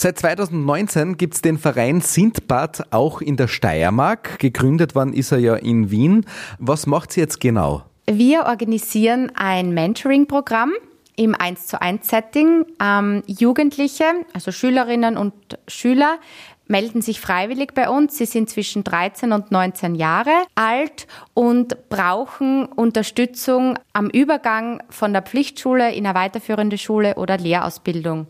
Seit 2019 gibt es den Verein Sintbad auch in der Steiermark. Gegründet worden ist er ja in Wien. Was macht sie jetzt genau? Wir organisieren ein Mentoring-Programm im 1 zu 1 Setting. Ähm, Jugendliche, also Schülerinnen und Schüler, melden sich freiwillig bei uns. Sie sind zwischen 13 und 19 Jahre alt und brauchen Unterstützung am Übergang von der Pflichtschule in eine weiterführende Schule oder Lehrausbildung.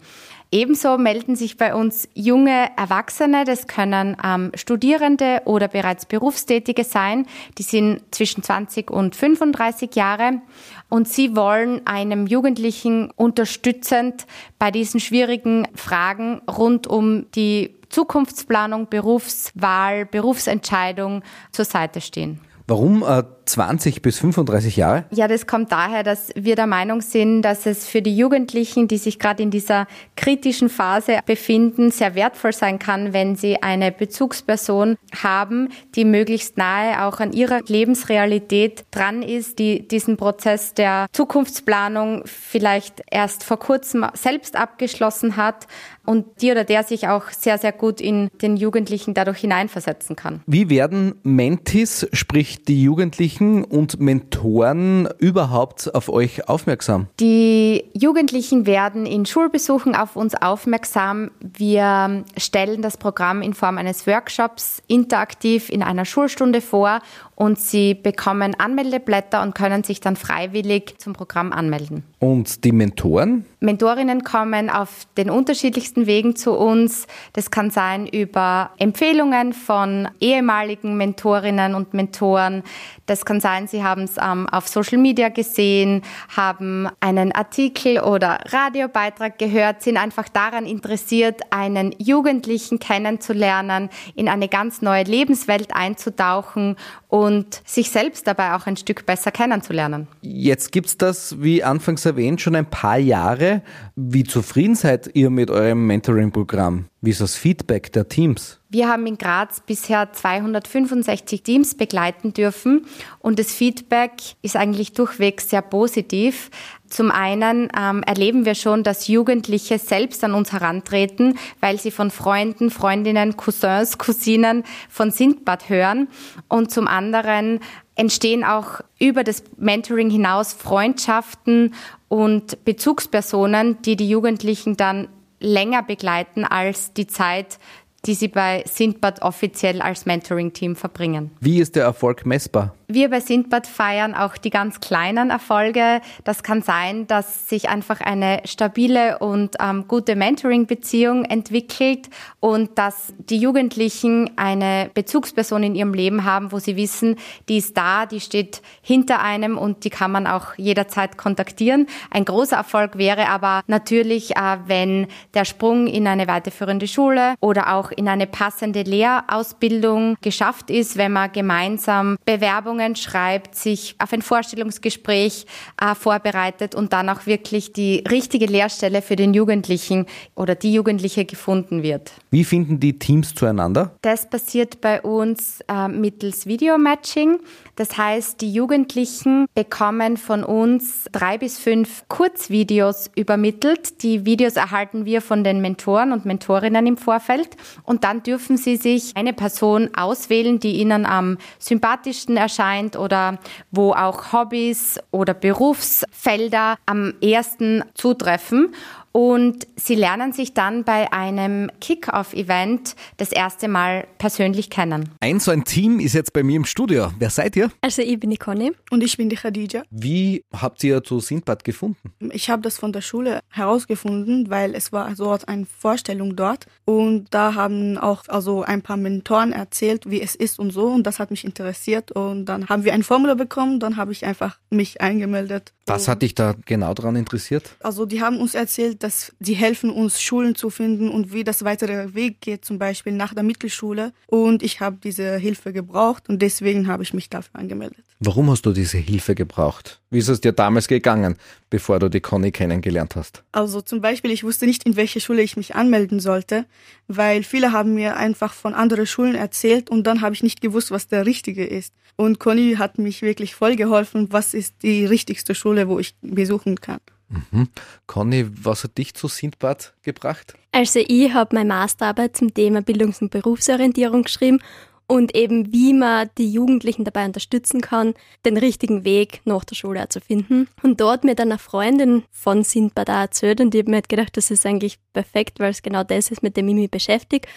Ebenso melden sich bei uns junge Erwachsene, das können ähm, Studierende oder bereits Berufstätige sein, die sind zwischen 20 und 35 Jahre und sie wollen einem Jugendlichen unterstützend bei diesen schwierigen Fragen rund um die Zukunftsplanung, Berufswahl, Berufsentscheidung zur Seite stehen. Warum äh, 20 bis 35 Jahre? Ja, das kommt daher, dass wir der Meinung sind, dass es für die Jugendlichen, die sich gerade in dieser kritischen Phase befinden, sehr wertvoll sein kann, wenn sie eine Bezugsperson haben, die möglichst nahe auch an ihrer Lebensrealität dran ist, die diesen Prozess der Zukunftsplanung vielleicht erst vor kurzem selbst abgeschlossen hat und die oder der sich auch sehr, sehr gut in den Jugendlichen dadurch hineinversetzen kann. Wie werden Mentis, sprich die Jugendlichen und Mentoren überhaupt auf euch aufmerksam? Die Jugendlichen werden in Schulbesuchen auf uns aufmerksam. Wir stellen das Programm in Form eines Workshops interaktiv in einer Schulstunde vor und sie bekommen Anmeldeblätter und können sich dann freiwillig zum Programm anmelden. Und die Mentoren? Mentorinnen kommen auf den unterschiedlichsten Wegen zu uns. Das kann sein über Empfehlungen von ehemaligen Mentorinnen und Mentoren. Das kann sein, sie haben es ähm, auf Social Media gesehen, haben einen Artikel oder Radiobeitrag gehört, sind einfach daran interessiert, einen Jugendlichen kennenzulernen, in eine ganz neue Lebenswelt einzutauchen und sich selbst dabei auch ein Stück besser kennenzulernen. Jetzt gibt es das, wie anfangs erwähnt, schon ein paar Jahre. Wie zufrieden seid ihr mit eurem Mentoring-Programm? Wie ist das Feedback der Teams? Wir haben in Graz bisher 265 Teams begleiten dürfen und das Feedback ist eigentlich durchweg sehr positiv. Zum einen ähm, erleben wir schon, dass Jugendliche selbst an uns herantreten, weil sie von Freunden, Freundinnen, Cousins, Cousinen von Sindbad hören. Und zum anderen entstehen auch über das Mentoring hinaus Freundschaften und Bezugspersonen, die die Jugendlichen dann länger begleiten als die Zeit, die sie bei Sindbad offiziell als Mentoring-Team verbringen. Wie ist der Erfolg messbar? Wir bei Sindbad feiern auch die ganz kleinen Erfolge. Das kann sein, dass sich einfach eine stabile und ähm, gute Mentoring-Beziehung entwickelt und dass die Jugendlichen eine Bezugsperson in ihrem Leben haben, wo sie wissen, die ist da, die steht hinter einem und die kann man auch jederzeit kontaktieren. Ein großer Erfolg wäre aber natürlich, äh, wenn der Sprung in eine weiterführende Schule oder auch in eine passende Lehrausbildung geschafft ist, wenn man gemeinsam Bewerbungen Bewerbungen schreibt, sich auf ein Vorstellungsgespräch äh, vorbereitet und dann auch wirklich die richtige Lehrstelle für den Jugendlichen oder die Jugendliche gefunden wird. Wie finden die Teams zueinander? Das passiert bei uns äh, mittels Videomatching. Das heißt, die Jugendlichen bekommen von uns drei bis fünf Kurzvideos übermittelt. Die Videos erhalten wir von den Mentoren und Mentorinnen im Vorfeld und dann dürfen sie sich eine Person auswählen, die ihnen am sympathischsten erscheint scheint oder wo auch Hobbys oder Berufsfelder am ersten zutreffen. Und sie lernen sich dann bei einem Kick-Off-Event das erste Mal persönlich kennen. Ein so ein Team ist jetzt bei mir im Studio. Wer seid ihr? Also ich bin die Conny. Und ich bin die Khadija. Wie habt ihr zu Sindbad gefunden? Ich habe das von der Schule herausgefunden, weil es war so eine Vorstellung dort. Und da haben auch also ein paar Mentoren erzählt, wie es ist und so. Und das hat mich interessiert. Und dann haben wir ein Formular bekommen. Dann habe ich einfach mich eingemeldet. Was hat dich da genau daran interessiert? Also die haben uns erzählt, dass sie helfen uns Schulen zu finden und wie das weitere Weg geht, zum Beispiel nach der Mittelschule. Und ich habe diese Hilfe gebraucht und deswegen habe ich mich dafür angemeldet. Warum hast du diese Hilfe gebraucht? Wie ist es dir damals gegangen, bevor du die Conny kennengelernt hast? Also zum Beispiel, ich wusste nicht, in welche Schule ich mich anmelden sollte, weil viele haben mir einfach von anderen Schulen erzählt und dann habe ich nicht gewusst, was der richtige ist. Und Conny hat mich wirklich voll geholfen, was ist die richtigste Schule, wo ich besuchen kann. Mhm. Conny, was hat dich zu Sindbad gebracht? Also ich habe meine Masterarbeit zum Thema Bildungs- und Berufsorientierung geschrieben und eben wie man die Jugendlichen dabei unterstützen kann, den richtigen Weg nach der Schule auch zu finden. Und dort mit einer Freundin von Sindbad auch erzählt und ich habe mir halt gedacht, das ist eigentlich perfekt, weil es genau das ist, mit dem ich mich beschäftige.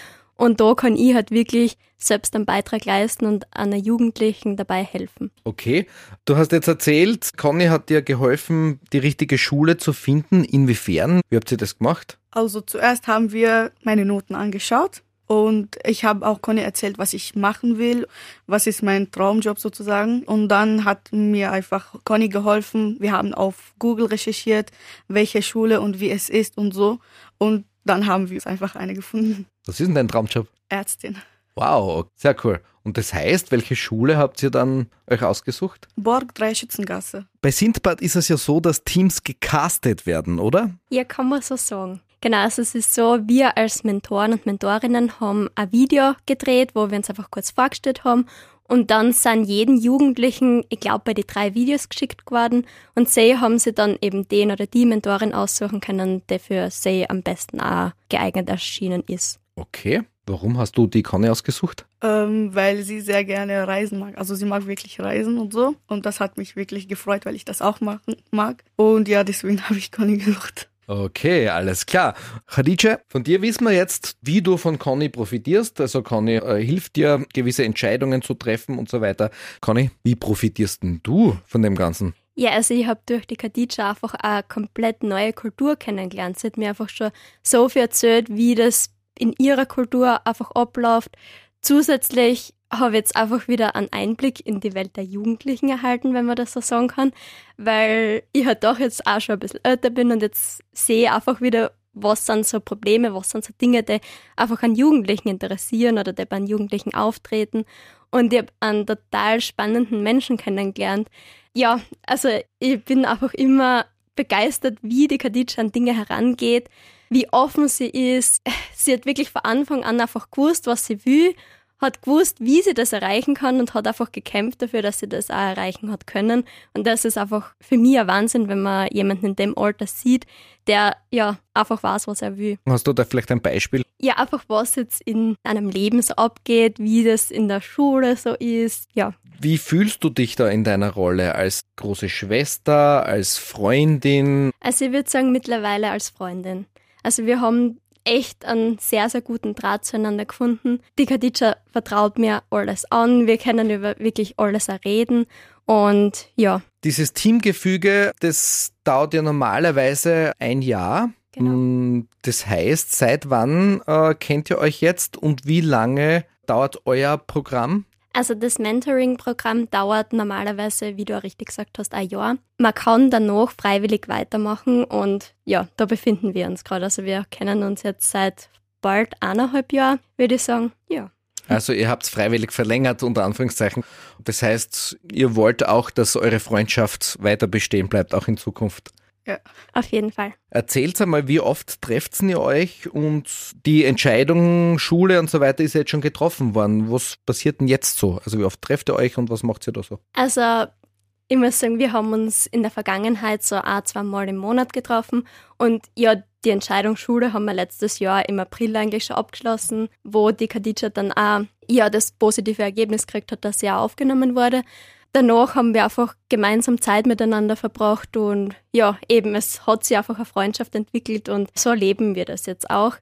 Und da kann ich halt wirklich selbst einen Beitrag leisten und einer Jugendlichen dabei helfen. Okay, du hast jetzt erzählt, Conny hat dir geholfen, die richtige Schule zu finden. Inwiefern? Wie habt ihr das gemacht? Also zuerst haben wir meine Noten angeschaut und ich habe auch Conny erzählt, was ich machen will, was ist mein Traumjob sozusagen. Und dann hat mir einfach Conny geholfen. Wir haben auf Google recherchiert, welche Schule und wie es ist und so. Und dann haben wir einfach eine gefunden. Was ist denn dein Traumjob? Ärztin. Wow, sehr cool. Und das heißt, welche Schule habt ihr dann euch ausgesucht? Borg 3 Schützengasse. Bei Sindbad ist es ja so, dass Teams gecastet werden, oder? Ja, kann man so sagen. Genau, also es ist so, wir als Mentoren und Mentorinnen haben ein Video gedreht, wo wir uns einfach kurz vorgestellt haben und dann sind jeden Jugendlichen, ich glaube, bei die drei Videos geschickt geworden und sie haben sie dann eben den oder die Mentorin aussuchen können, der für sie am besten auch geeignet erschienen ist. Okay. Warum hast du die Conny ausgesucht? Ähm, weil sie sehr gerne reisen mag. Also sie mag wirklich reisen und so. Und das hat mich wirklich gefreut, weil ich das auch machen mag. Und ja, deswegen habe ich Conny gesucht. Okay, alles klar. Khadija, von dir wissen wir jetzt, wie du von Conny profitierst. Also Conny äh, hilft dir, gewisse Entscheidungen zu treffen und so weiter. Conny, wie profitierst denn du von dem Ganzen? Ja, also ich habe durch die Khadija einfach eine komplett neue Kultur kennengelernt. Sie hat mir einfach schon so viel erzählt, wie das in ihrer Kultur einfach abläuft. Zusätzlich habe jetzt einfach wieder einen Einblick in die Welt der Jugendlichen erhalten, wenn man das so sagen kann, weil ich halt doch jetzt auch schon ein bisschen älter bin und jetzt sehe einfach wieder, was sind so Probleme, was sind so Dinge, die einfach an Jugendlichen interessieren oder die bei Jugendlichen auftreten. Und ich habe einen total spannenden Menschen kennengelernt. Ja, also ich bin einfach immer begeistert, wie die Khadija an Dinge herangeht, wie offen sie ist. Sie hat wirklich von Anfang an einfach gewusst, was sie will hat gewusst, wie sie das erreichen kann und hat einfach gekämpft dafür, dass sie das auch erreichen hat können. Und das ist einfach für mich ein Wahnsinn, wenn man jemanden in dem Alter sieht, der ja einfach weiß, was er will. Hast du da vielleicht ein Beispiel? Ja, einfach was jetzt in einem Leben so abgeht, wie das in der Schule so ist, ja. Wie fühlst du dich da in deiner Rolle als große Schwester, als Freundin? Also ich würde sagen mittlerweile als Freundin. Also wir haben echt einen sehr, sehr guten Draht zueinander gefunden. Die Khadija vertraut mir alles an. Wir können über wirklich alles reden. Und ja. Dieses Teamgefüge, das dauert ja normalerweise ein Jahr. Genau. Mm, das heißt, seit wann äh, kennt ihr euch jetzt und wie lange dauert euer Programm? Also das Mentoring-Programm dauert normalerweise, wie du auch richtig gesagt hast, ein Jahr. Man kann danach freiwillig weitermachen und ja, da befinden wir uns gerade. Also wir kennen uns jetzt seit bald eineinhalb Jahren, würde ich sagen. Ja. Also ihr habt es freiwillig verlängert, unter Anführungszeichen. Das heißt, ihr wollt auch, dass eure Freundschaft weiter bestehen bleibt, auch in Zukunft. Ja. Auf jeden Fall. Erzählt einmal, wie oft trefft ihr euch und die Entscheidung, Schule und so weiter ist ja jetzt schon getroffen worden. Was passiert denn jetzt so? Also wie oft trefft ihr euch und was macht ihr da so? Also ich muss sagen, wir haben uns in der Vergangenheit so ein, zwei Mal im Monat getroffen und ja, die Entscheidung Schule haben wir letztes Jahr im April eigentlich schon abgeschlossen, wo die Khadija dann auch ja das positive Ergebnis gekriegt hat, dass sie auch aufgenommen wurde danach haben wir einfach gemeinsam Zeit miteinander verbracht und ja, eben, es hat sich einfach eine Freundschaft entwickelt und so leben wir das jetzt auch.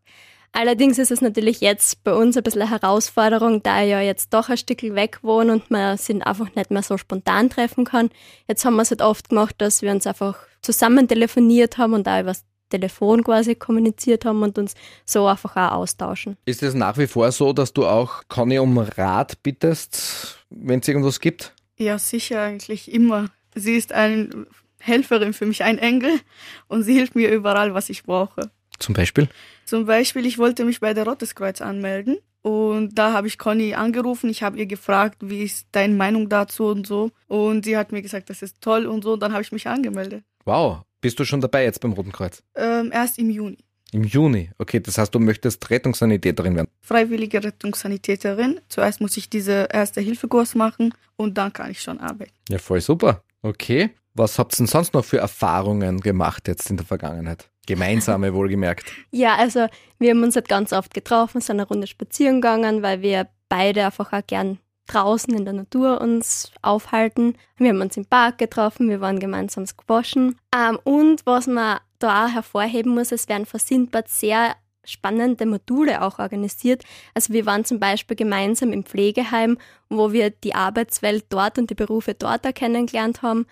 Allerdings ist es natürlich jetzt bei uns ein bisschen eine Herausforderung, da ich ja jetzt doch ein Stück weg wohne und man sich einfach nicht mehr so spontan treffen kann. Jetzt haben wir es halt oft gemacht, dass wir uns einfach zusammen telefoniert haben und da über das Telefon quasi kommuniziert haben und uns so einfach auch austauschen. Ist es nach wie vor so, dass du auch Conny um Rat bittest, wenn es irgendwas gibt? Ja, sicher eigentlich immer. Sie ist eine Helferin für mich, ein Engel und sie hilft mir überall, was ich brauche. Zum Beispiel? Zum Beispiel, ich wollte mich bei der Rotes anmelden und da habe ich Conny angerufen. Ich habe ihr gefragt, wie ist deine Meinung dazu und so. Und sie hat mir gesagt, das ist toll und so. Und dann habe ich mich angemeldet. Wow. Bist du schon dabei jetzt beim Roten Kreuz? Ähm, erst im Juni. Im Juni, okay, das heißt, du möchtest Rettungssanitäterin werden. Freiwillige Rettungssanitäterin. Zuerst muss ich diese Erste-Hilfe-Kurs machen und dann kann ich schon arbeiten. Ja, voll super. Okay. Was habt ihr denn sonst noch für Erfahrungen gemacht jetzt in der Vergangenheit? Gemeinsame wohlgemerkt. Ja, also wir haben uns halt ganz oft getroffen, sind eine Runde spazieren gegangen, weil wir beide einfach auch gern draußen in der Natur uns aufhalten. Wir haben uns im Park getroffen, wir waren gemeinsam squashen. Ähm, und was man da auch hervorheben muss, es werden von Sindbad sehr spannende Module auch organisiert. Also wir waren zum Beispiel gemeinsam im Pflegeheim, wo wir die Arbeitswelt dort und die Berufe dort kennengelernt haben.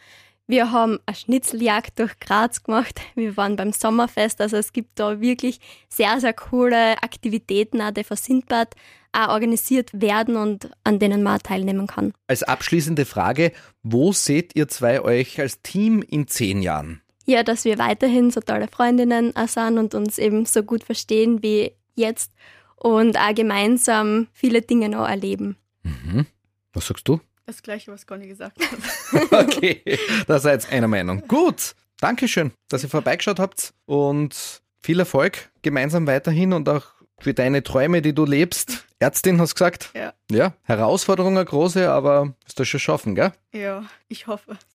Wir haben eine Schnitzeljagd durch Graz gemacht. Wir waren beim Sommerfest. Also es gibt da wirklich sehr, sehr coole Aktivitäten, auch die von Sindbad auch organisiert werden und an denen man teilnehmen kann. Als abschließende Frage, wo seht ihr zwei euch als Team in zehn Jahren? Ja, dass wir weiterhin so tolle Freundinnen sind und uns eben so gut verstehen wie jetzt und auch gemeinsam viele Dinge noch erleben. Mhm. Was sagst du? Das gleiche, was Conny gesagt hat. okay, da seid ihr einer Meinung. Gut, Dankeschön, dass ihr vorbeigeschaut habt und viel Erfolg gemeinsam weiterhin und auch für deine Träume, die du lebst. Ärztin hast gesagt? Ja. Ja, Herausforderungen große, aber wirst du schon schaffen, gell? Ja, ich hoffe.